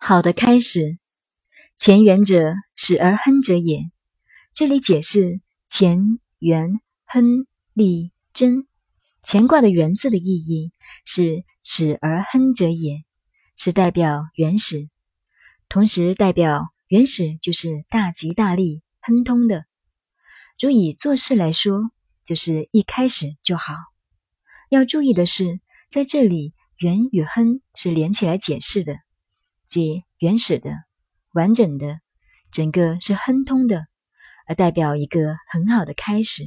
好的开始，前缘者，始而亨者也。这里解释前缘亨利贞乾卦的“元”字的意义是始而亨者也，是代表原始，同时代表原始就是大吉大利、亨通的。如以做事来说，就是一开始就好。要注意的是，在这里“元”与“亨”是连起来解释的，即原始的、完整的，整个是亨通的。而代表一个很好的开始。